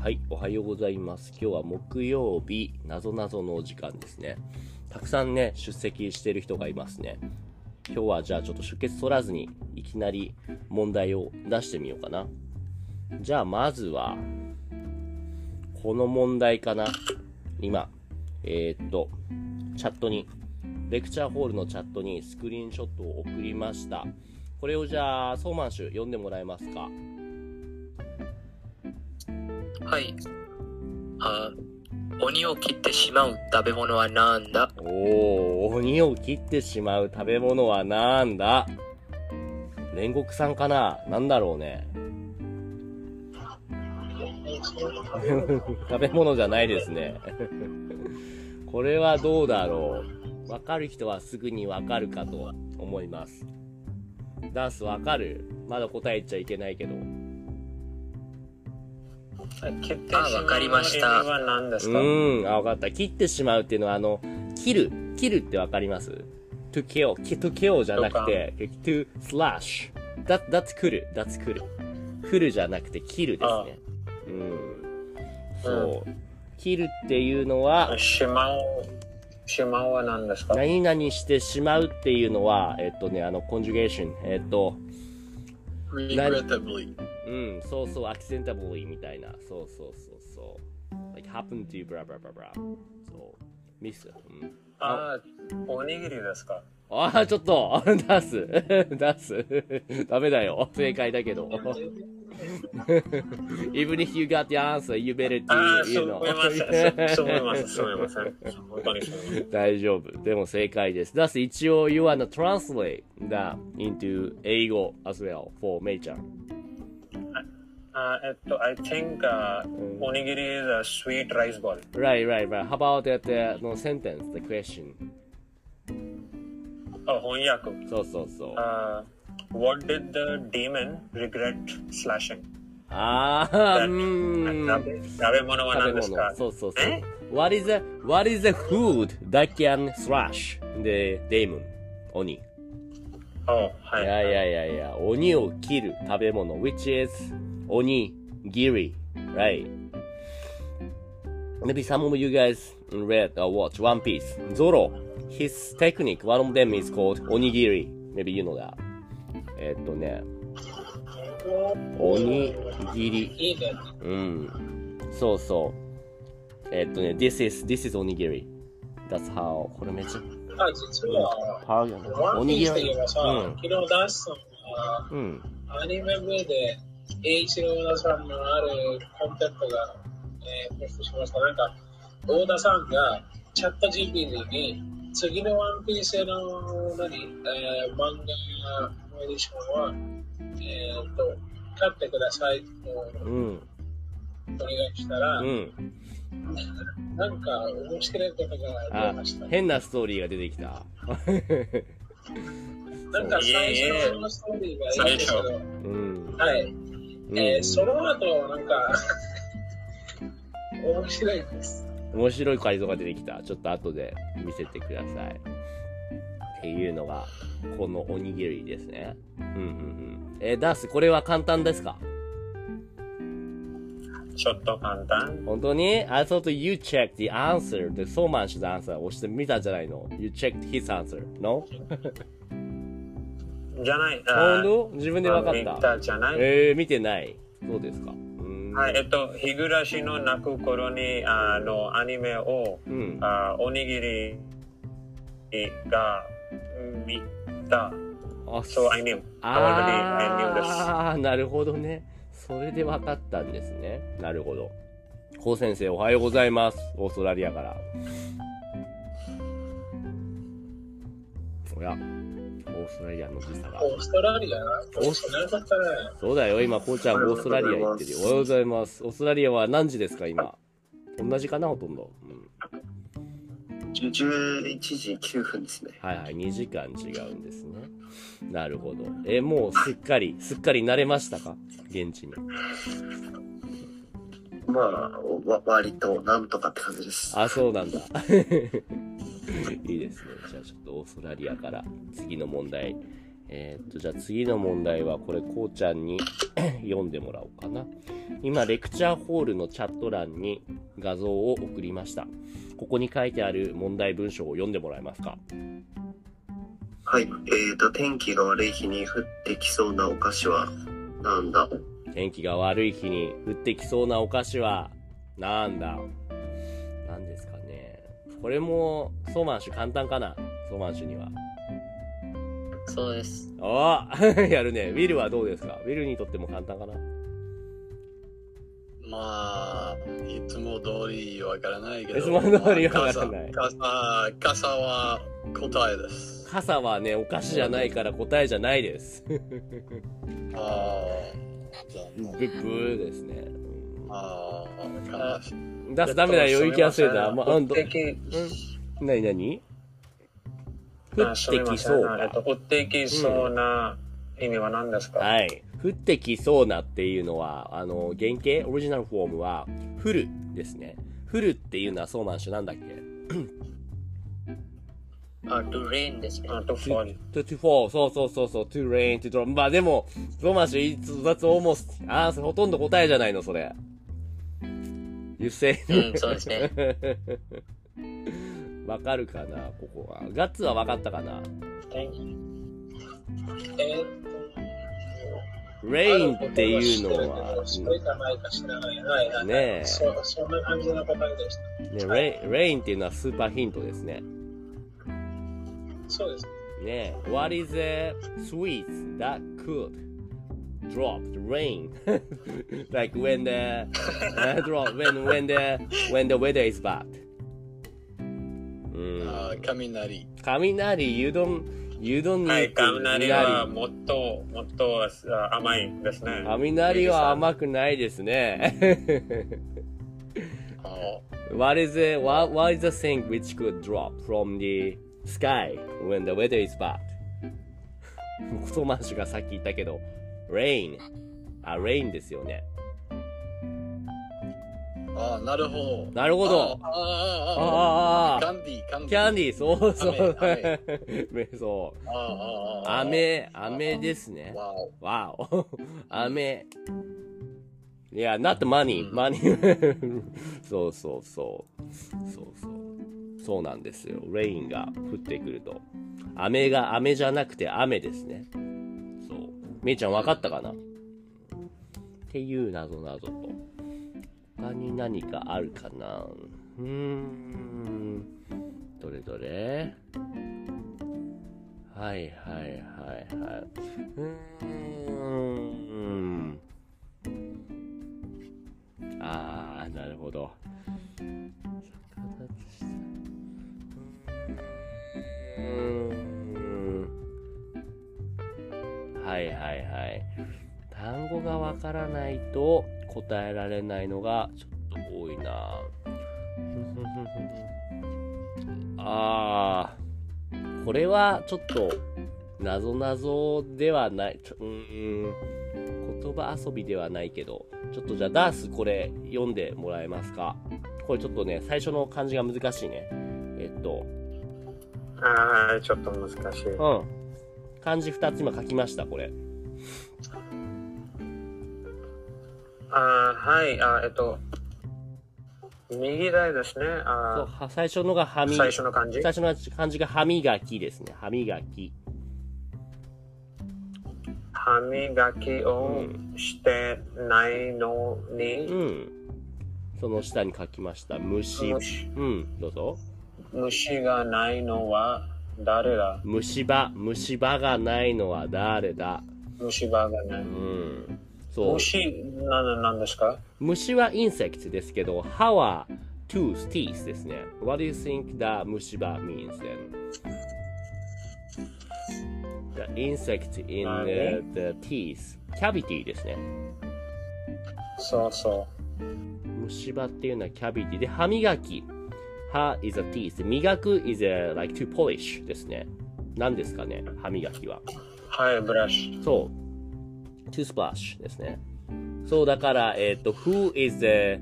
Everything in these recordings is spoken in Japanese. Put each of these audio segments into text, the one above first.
はい、おはようございます。今日は木曜日、なぞなぞのお時間ですね。たくさんね、出席してる人がいますね。今日はじゃあちょっと出血取らずに、いきなり問題を出してみようかな。じゃあまずは、この問題かな。今、えー、っと、チャットに、レクチャーホールのチャットにスクリーンショットを送りました。これをじゃあ、ソーマンシュ読んでもらえますか？はい。あ鬼を切ってしまう食べ物はなんだ？おー、鬼を切ってしまう食べ物はなんだ？煉獄さんかな？なんだろうね。食べ物じゃないですね。これはどうだろう？わかる人はすぐにわかるかと思います。ダンスわかる？まだ答えちゃいけないけど。あわかりましたは何ですうか？ーん、あ、わかった。切ってしまうっていうのは、あの、切る。切るってわかります ?to kill. to kill じゃなくて、to slash. that, that's 来る。that's 来る。来るじゃなくて、切るですね。うん。そう。切るっていうのは、しまう、しまうは何ですか？何々してしまうっていうのは、えっとね、あの、コンジュゲーション。えっと、Regrettably. うん、そうそう、accidentably みたいな。そうそうそうそう。like happen to blah blah blah blah. そう。ミス。うん。ああ、おにぎりですか？ああ、ちょっと、出す。出す。ダメだよ。正解だけど。Even if you got the answer, you better do, そ you う know. 大丈夫。でも正解です。出す。一応、you wanna translate that into 英語 as well for メイちゃん。あえっと、I think、uh, おにぎり is a sweet rice ball. Right, right, right. How about that, uh, no sentence, the question? あ翻訳。そうそうそう。Uh, what did the demon regret slashing? ああ、うーん。食べ物は何ですか。そうそうそうえ。What is the, what is the food that can slash the demon? 鬼。おはいやいやいやいや、鬼を切る食べ物、which is 鬼、giri, right? Maybe some of you guys read or watch One Piece. Zoro, his technique, one of them is called onigiri. Maybe you know that. えっとね、鬼切り。うん。そうそう。えっとね、this is, this is onigiri. That's how, これめっちゃ、あ、実は、パーガワンピースといえばさ、うん昨日ダッシュさんが、うん。アニメ部で、栄一郎田さんのあるコンテンツが、えー、ポストしました。なんか、大田さんが、チャット GPT に、次のワンピースの、何、えー、漫画のエディションは、えー、と、買ってくださいとうん。お願いしたら、うん。なんか面白いことが出あました。、変なストーリーが出てきた。なんか最初のストーリーがいいんですけど、うん。はい。うんえーその後、なんか、面白いです。面白い改造が出てきた。ちょっと後で見せてください。っていうのが、このおにぎりですね。うんうんうん。えーダース、これは簡単ですか？ちょっと簡単。本当に ?I thought you checked the answer, the so much the answer 押してみたんじゃないの ?You checked his answer, no? じゃない。本当？自分で分か見った。じゃない。えー、見てない。そうですか？はい、えっと、日暮らしの泣く頃に、あの、アニメを、うん。あおにぎりが見た。あ、I knew. I. あー、なるほどね。それで分かったんですね。なるほど。コウ先生、おはようございます。オーストラリアから。おや、オーストラリアの時差が。オーストラリア？オーストラリア。そうだよ、今、こうちゃん、オーストラリア行ってるよ。おはようございます。オーストラリアは何時ですか、今？同じかな、ほとんど。うん。11時9分ですね。はいはい、2時間違うんですね。なるほど。え、もうすっかり、すっかり慣れましたか？現地に。まあ、わ割となんとかって感じです。あ、そうなんだ。いいですね。じゃあちょっとオーストラリアから次の問題えーっと、じゃあ次の問題は、これ、こうちゃんに 読んでもらおうかな。今、レクチャーホールのチャット欄に画像を送りました。ここに書いてある問題文章を読んでもらえますか？はい。えっ、と、天気が悪い日に降ってきそうなお菓子はなんだ？天気が悪い日に降ってきそうなお菓子は、なんだ？なんですかね。これも、ソーマンシュ簡単かな？ソーマンシュには。そうです。お やるね。ウィルはどうですか？ウィルにとっても簡単かな？まあ、いつも通りわからないけど。いつも通りわからない傘傘傘は答えです。傘はね、お菓子じゃないから答えじゃないです。ブああ、じゃッブーですね。あ、あ。出すダメだよ、行きやすいだ。まあ、うん、ど、降ってき、なになに降あってきそうか。降ってきそうな意味は何ですか、はい。降ってきそうなっていうのは、あの、原型、オリジナルフォームは、降るですね。降るっていうのはソーマンシュなんだっけ？あ、to rain ですね。あと fall to, to fall, そうそうそうそう、to rain, to drop. まあでも、ソーマンシュ、it's, that's almost, ああ、ほとんど答えじゃないの、それ。You say, うん、そうですね。わかるかな、ここは。ガッツはわかったかな？えーっと、rain っていうのは、それかないか知らない。はいはい。ねえそそんな感じの答えでした。ね、rain, rain っていうのはスーパーヒントですね。そうです。ね What is a sweet that could drop the rain? like when the uh, drop when when the when the weather is bad. うん。ああ、雷。雷 you don't you don't はい、雷はもっと、もっと甘いですね。雷は甘くないですね。what is the what, what is the thing which could drop from the sky when the weather is bad? ソマンシュがさっき言ったけど、rain。あ、rain ですよね。ああ、なるほど。なるほど。ああ、ああ、ああ。ああ、キャンディー、キャンディー。キャンディー、そうそう 雨。そう。ああ、ああ、ああ。飴、飴ですね。わお。わお。飴。いや、not money, うん money. そうそうそう。そうそう。そうなんですよ。レインが降ってくると。飴が飴じゃなくて雨ですね。そう。めいちゃん分かったかな？っていうなぞなぞと。他に何かあるかな？うーん。どれどれ？はいはいはいはい。うーん。あー、なるほど。うーん。はいはいはい。単語がわからないと答えられないのがちょっと多いな。あー、これはちょっと、なぞなぞではない、ちょうーん、言葉遊びではないけど、ちょっとじゃあダースこれ読んでもらえますかこれちょっとね、最初の漢字が難しいね。えっと、ああ、ちょっと難しい。うん。漢字2つ今書きました、これ。あーはい、あーえっと、右台ですね。そう最初のが歯ーみ、最初の漢字？最初の漢字が歯磨きですね。歯磨き。歯磨きをしてないのに、うん。その下に書きました。虫。虫うん、どうぞ。虫がないのは誰だ？虫歯。虫歯がないのは誰だ？虫歯がない。うん。そう。虫、な、なんですか虫は insect ですけど、歯は tooth, teeth ですね。What do you think the 虫歯 means then? The insect in 何 the, the teeth. cavity ですね。そうそ虫歯っていうのは cavity で、歯磨き。歯 is a teeth. 磨く is a, like to polish ですね。何ですかね歯磨きは。う。はい、ブラシ。そう。To splash ですね。そう、だから、えっ、と、who is the,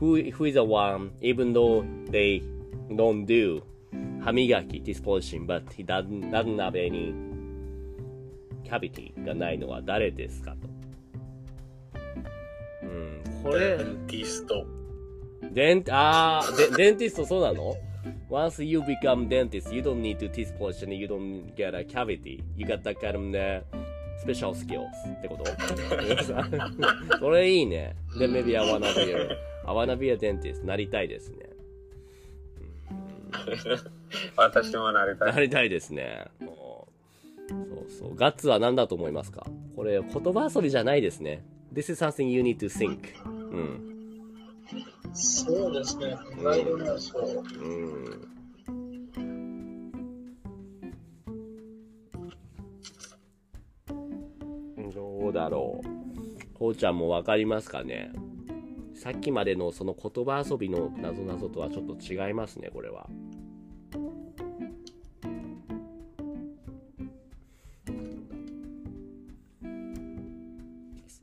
who, who is the one, even though they don't do 歯磨き polishing, but he doesn't, doesn't have any ャビティがないのは誰ですかと。うん、これデ、ンティスト。デン、あー、デデンティストそうなの Once you become dentist, you don't need to and you don't get a cavity. You got that kind of ね、special skills ってこと？それいいね。で、maybe I wanna be a, I wanna be a dentist. なりたいですね。私もなりた。ないりたいですね。そうそう。ガッツは何だと思いますか？これ、言葉遊びじゃないですね。This is something you need to think. うん。そうですね。う。うん。うだろう。こうちゃんもわかりますかねさっきまでのその言葉遊びのなぞなぞとはちょっと違いますね、これは。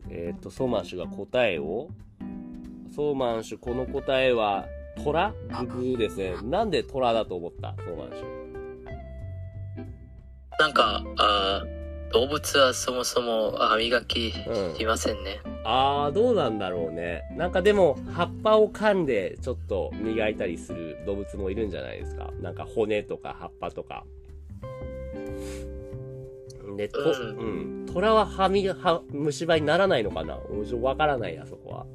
えっ、と、ソーマンシュが答えをソーマンシュ、この答えは、虎？僕ですね。なんで虎だと思った？ソーマンシュ。なんか、あー動物はそもそも歯磨きしませんね。あー、どうなんだろうね。なんかでも、葉っぱを噛んでちょっと磨いたりする動物もいるんじゃないですか。なんか骨とか葉っぱとか。で、と、ううん。虎は歯磨、歯、虫歯にならないのかな？わからないや、そこは。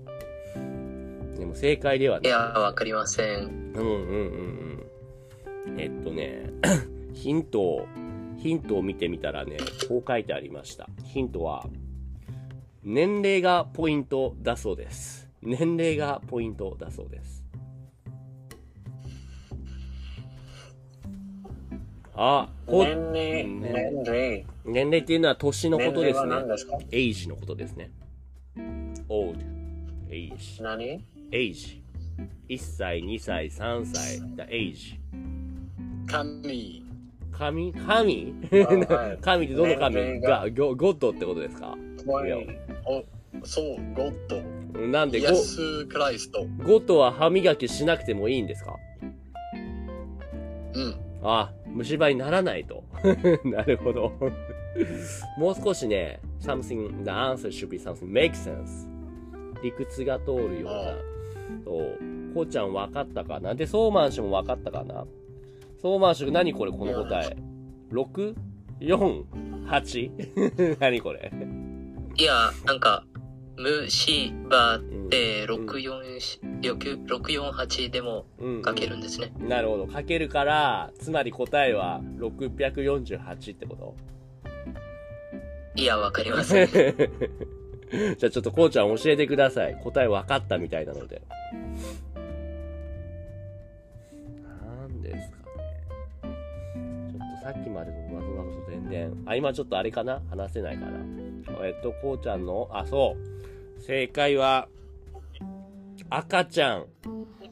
でも正解ではいない。や、わかりません。うんうんうんうん。えっとね、ヒントを、ヒントを見てみたらね、こう書いてありました。ヒントは、年齢がポイントだそうです。年齢がポイントだそうです。あ、こ年齢、ね年齢。年齢っていうのは年のことですね年齢は何。ですか？age のことですね。old, age, 何？age. 1歳、2歳、3歳、the age. 神。神神？はい 神ってどの神？ががゴゴッドってことですか？そう、ゴッド。なんでゴイエス・クライスト。ゴッドは歯磨きしなくてもいいんですか？うん。あ、虫歯にならないと。なるほど。もう少しね、something, the answer should be something make sense. 理屈が通るようなあ。そう。こうちゃん分かったかな？で、ソーマン氏も分かったかな？ソーマン氏、何これこの答え。6? 4? 8? 何これいや、なんか、虫歯って648でもうん、書けるんですね。なるほど。かけるから、つまり答えは648ってこと？いや、わかりません。じゃあちょっとこうちゃん教えてください。答え分かったみたいなので。さっきまでの謎々と全然。あ、今ちょっとあれかな？話せないかな？えっと、こうちゃんの、あ、そう。正解は、赤ちゃん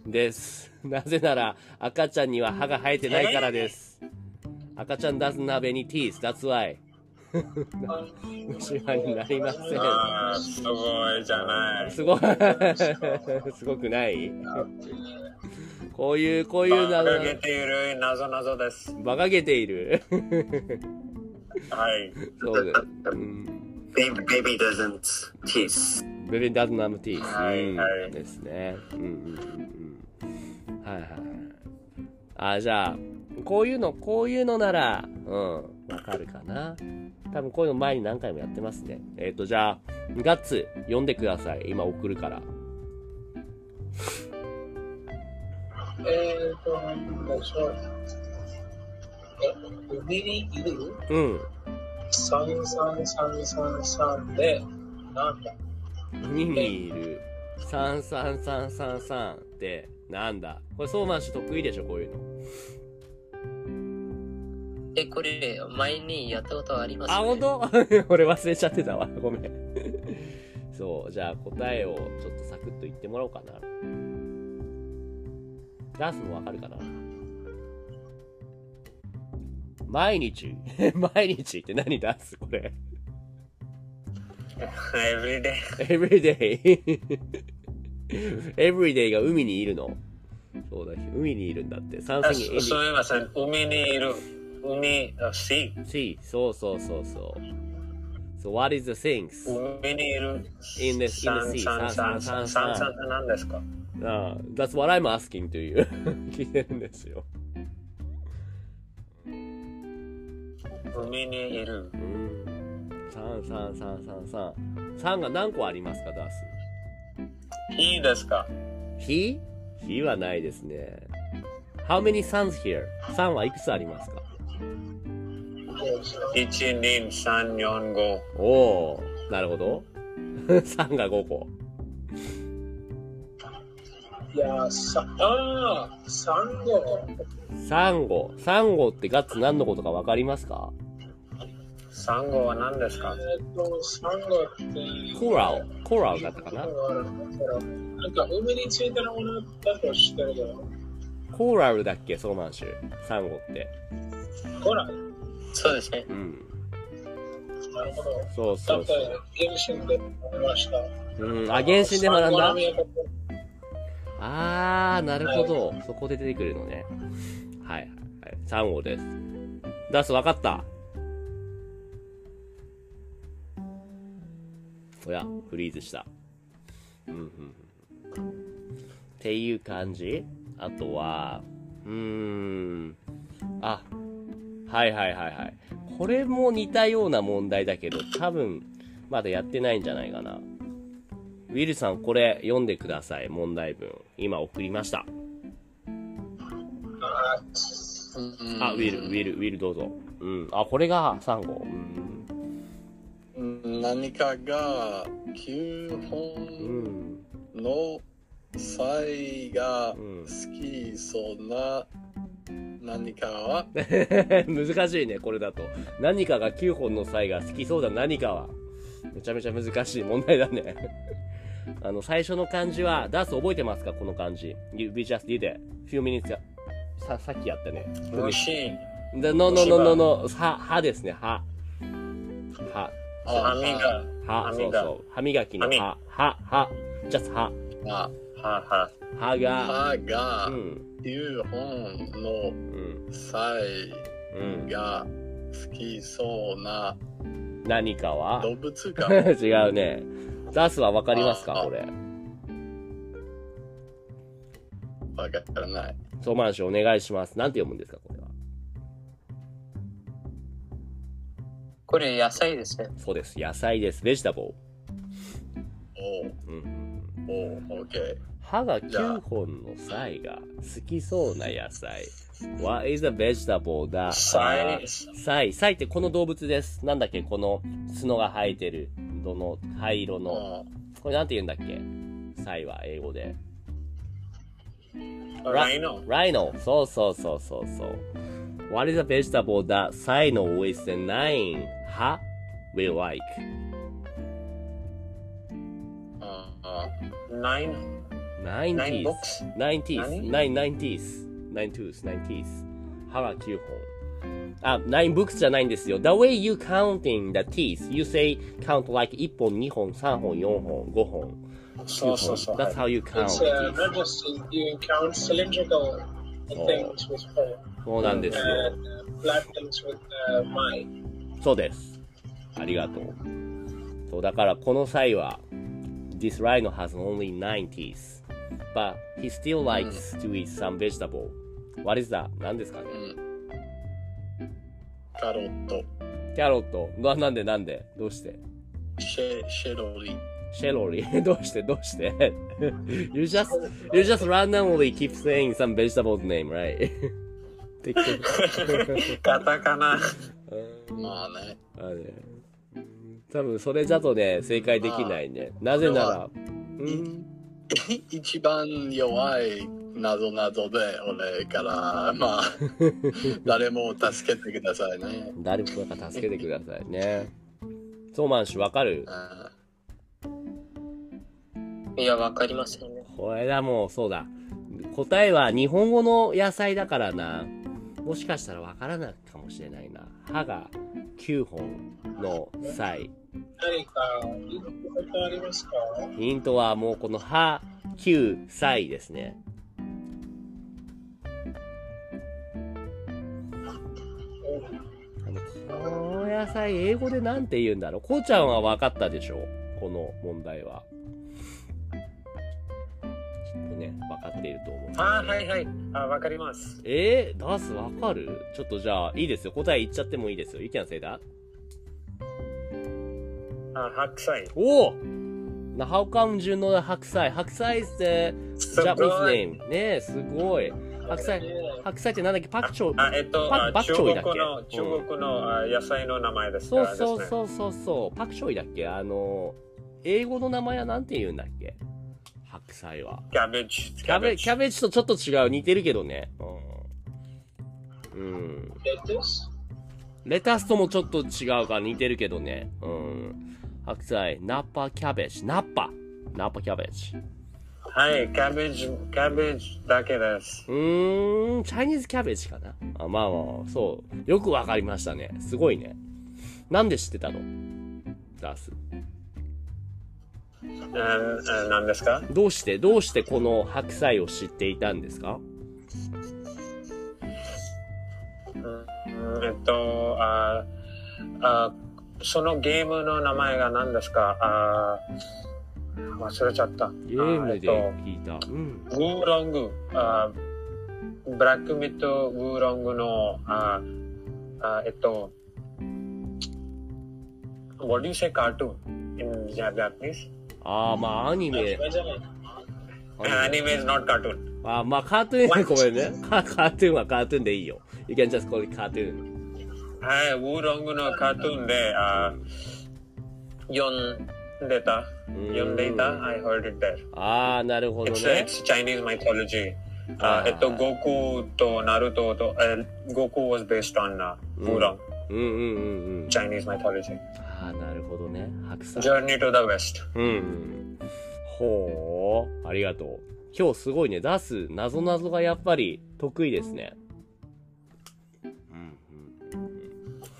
です。なぜなら、赤ちゃんには歯が生えてないからです。赤ちゃん doesn't have any teeth. That's why. 虫歯になりません。すごいじゃない。すごい、すごくない？こういう、こういうなバカげている謎謎です。馬鹿げている。はい。そうです。うん。Baby, baby doesn't teeth. ベビーダズナムティース。はいですね。うんうんうんうん。はいはいはい。あ、じゃあ、こういうの、こういうのなら、うん、わかるかな。多分こういうの前に何回もやってますね。えっ、と、じゃあ、ガッツ、読んでください。今送るから。えーと、なんでしょう。え、海にいる？うん。?3333 で、なんだ？海にいる33333ってなんだ？これソーマン氏得意でしょこういうの。え、これ、前にやったことあります？あ、本当？俺忘れちゃってたわ。ごめん。そう、じゃあ答えをちょっとサクッと言ってもらおうかな。ダースもわかるかな毎日 毎日って何ダースこれ。every day. everyday everyday が海にいるの。そうだ、海にいるんだって。三あ席すすみません。海にいる。海、あ sea。C、そうそうそうそう。So what is the things? 海にいる In the- in the サン sea サンサンサンサンサンって何ですか Uh, that's what I'm asking to you. 聞いてるんですよ。海にいるうん。3、3、3、3、3。3が何個ありますか、ダース。いいですか火？火はないですね。How many suns here? 3はいくつありますか ?1、2、3、4、5。おおなるほど。3が5個。いや、さ、ああ、サンゴ。サンゴ。サンゴってガッツ何のことかわかりますか？サンゴは何ですか？えっと、サンゴって。コラル。コラルだったかな？なんか海についてのものだと知ってるけど。コーラルだっけソーマンシュ。サンゴって。ほら、そうですね。うん。なるほど。そうそだってうそう。、原神で思いました。うん。あ、原神で学んだ？サンゴの見え方あー、なるほど。そこで出てくるのね。はい、はい、はい。サンゴです。ダースわかったおや、フリーズした。うん、うん。うんっていう感じ？あとは、うーん。あ、はいはいはいはい。これも似たような問題だけど、多分、まだやってないんじゃないかな。ウィルさん、これ読んでください、問題文。今送りました。あウィル、ウィル、ウィルどうぞ。うん。あ、これがサンゴ。うん。うん何かが9う本ん。の際がうん好きそうな何かは？難しいね、これだと。何かが9本の際が好きそうだ何かは。めちゃめちゃ難しい問題だね。あの、最初の漢字は、ダース覚えてますか？この漢字。We just did it. few minutes さ、さっきやったね。虫、The, no, no, no, no, no. は、はですね、は。は。歯磨は、歯磨そうそう。歯磨きの歯磨は、は、は。just は。あはは。はが、歯がうん、9本のうん、際うん。が好きそうな何かは？動物が 違うね。ダースはわかりますか？あこれ。わからない。ソーマンお願いします。なんて読むんですかこれは？これ野菜ですね。そうです。野菜です。ベジタブル。おううん。おう、オッケー。歯がじゃ9あ本の際が好きそうな野菜。What is a vegetable that... サイサイ。サイってこの動物です。なんだっけこの角が生えてる。どの灰色の。これなんて言うんだっけサイは英語で。ライノ。ライノ。そうそうそうそうそう。What is a vegetable that Sino with the nine 歯 will like? ああナイン、Nine ナイン teeth. ボックス。Nine teeth. 何 Nine, nine teeth. Nine tooth. Nine teeth. 歯が9本。あ、nine books じゃないんですよ。The way you counting the teeth, you say count like 1本、2本、3本、4本、5本。そうそうそう。That's how you count It's uh, not just you count cylindrical things with four そうなんですよ。and uh, flat things with uh, my. そうです。ありがとう。そう、だからこの際は、This rhino has only nine teeth. But he still likes to eat some vegetable. What is that? 何ですかね？うん。カロット、キャロット。な、なんでなんで？どうして？シェシェロリ、シェロリ？どうして？どうして ?You just, you just randomly keep saying some vegetable name, right? カタカナ。うんまあね。あれ多分それだとね、正解できないね。なぜなら、うん一番弱いなぞなぞで俺からまあ 誰も助けてくださいね。誰かが助けてくださいね。ソーマン氏わかる？あいや、わかりませんね。これだもう、そうだ。答えは日本語の野菜だからな。もしかしたらわからないかもしれないな。歯が9本の際。何かヒントはもうこの歯9歳ですね。野菜、英語でなんて言うんだろう。こうちゃんは分かったでしょこの問題は。きっとね、分かっていると思う。あ、はいはい。あ、わかります。えー、ダース分かる？ちょっとじゃあ、いいですよ。答え言っちゃってもいいですよ。You can say that. あ、白菜。おお Now, how come you know the 白菜白菜 is the すごい Japanese name. ねえ、すごい。白菜、白菜ってなんだっけ？パクチョあ、えっと、パあ中バッチョイだっけ？国の、中国のあ野菜の名前ですそうかそうそうそうそう。パクチョイだっけ？あの、英語の名前はなんて言うんだっけ？白菜は。キャベジ。キャベ、キャベジとちょっと違う。似てるけどね。うん。うん。レタス？レタスともちょっと違うから似てるけどね。うん。白菜、ナッパキャベジ。ナッパ。ナッパキャベジ。はい、キャベジ、キャベジだけです。うーん、チャイニーズキャベジかなあまあまあ、そう。よくわかりましたね。すごいね。なんで知ってたの？ダース。何ですか？どうして、どうしてこの白菜を知っていたんですか？うんえっと、ああそのゲームの名前が何ですか？あ忘れちゃった。ゲームであ聞いた。うん。えっと、ウーロング、あブラックミッドウーロングの、ああえっと、What do you say cartoon? In Japanese? ああ、まあアニメ。アニ Anime is not cartoon. あーまあカートゥーン、ごめんね。カカートゥーンはカートゥーンでいいよ。You can just call it カートゥーン。はい、ウーロングのカートゥーンで、あ読んでた。読んでいた ?I heard it there. ああ、なるほど It's, ね。it's Chinese mythology. あえっと、悟空とナルトと、え悟空 was based on、uh, ウーロン、うんうんうんうん。Chinese mythology. ああ、なるほどね。白菜。Journey to the West. うん。ほう。ありがとう。今日すごいね。出す、なぞなぞがやっぱり得意ですね。うん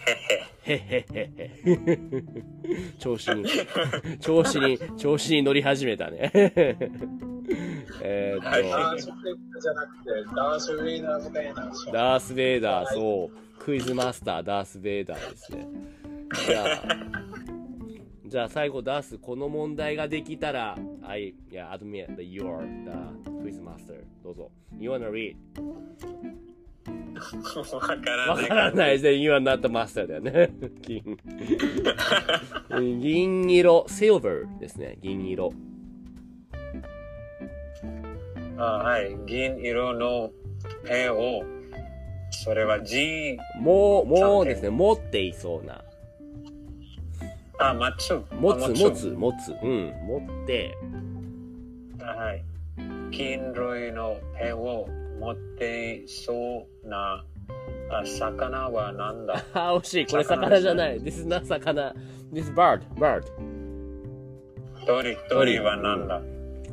へへ。へへへへ。調子に、調子に、調子に乗り始めたね。えーっと、ダース・ベイダーじゃなくて、ダース・ベイダーみたいな。ダース・ベイダー、そう。クイズマスター、ダース・ベイダーですね。じゃあ、じゃあ最後ダース、この問題ができたら、I, yeah, admit that you're the quiz master. どうぞ。You wanna read? わからわない。からないで、You are not the master だよね。金。銀色、silver ですね。銀色。あはい。銀色のペンを、それは G、もう、もうですね、持っていそうな。あ、持つ。持つ、あ持つ、持つ。うん、持って、はい。金類のペンを持っていそうなあ魚は何だあ、惜しい。これ魚じゃない。This is not 魚。This is bird, bird. 鳥、鳥は何だ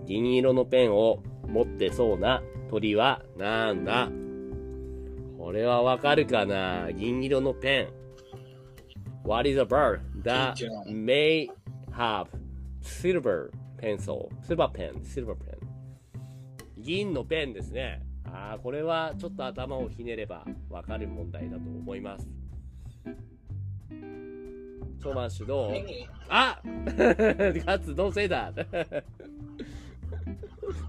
銀色のペンを持ってそうな鳥はなんだこれはわかるかな銀色のペン。What is a bird that may have silver pencil? silver pen, silver pen. 銀のペンですね。ああ、これはちょっと頭をひねればわかる問題だと思います。トマッシュどう？あ ガッツ、don't say that.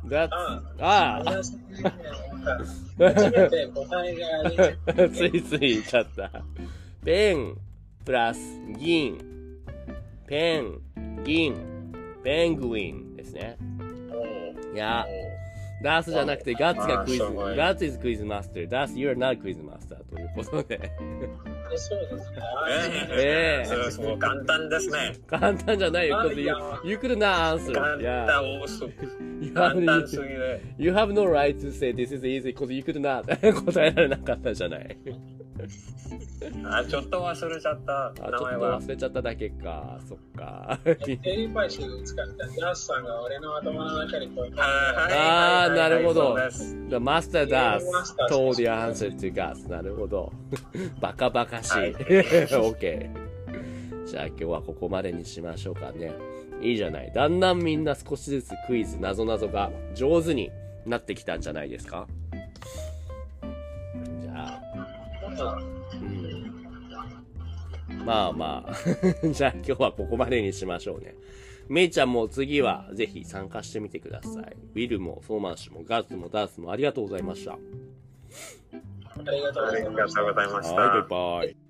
ガッツ、ああ、ついつい言っちゃった。ペン、プラス、銀。ペン、銀、ペングウィンですね。いや、ダースじゃなくてガッツがクイズ。ガッツ is クイズマスター。ダース、you're not クイズマスターということで。そうですね。ええ。そう、簡単ですね。簡単じゃないよ。ゆっくりなアンス。簡単、オーソ。簡単すぎる。You have no right to say this is easy because you could not 答えられなかったじゃない。あ、ちょっと忘れちゃった。あ、ちょっと名前は忘。れちゃっただけか。そっか。テリーパイシー使ったダースさんが俺の頭の中にこうあはいあなるほどそうです The master does master told the answer to Gus. なるほど。バカバカしい OK。じゃあ今日はここまでにしましょうかね。いいじゃない。だんだんみんな少しずつクイズ、なぞなぞが上手になってきたんじゃないですか？うん。まあまあ。じゃあ今日はここまでにしましょうね。めいちゃんも次はぜひ参加してみてください。ウィルもソーマン氏もガーツもダースもありがとうございました。ありがとうございます。ありがとうございました。はい、バイバイ。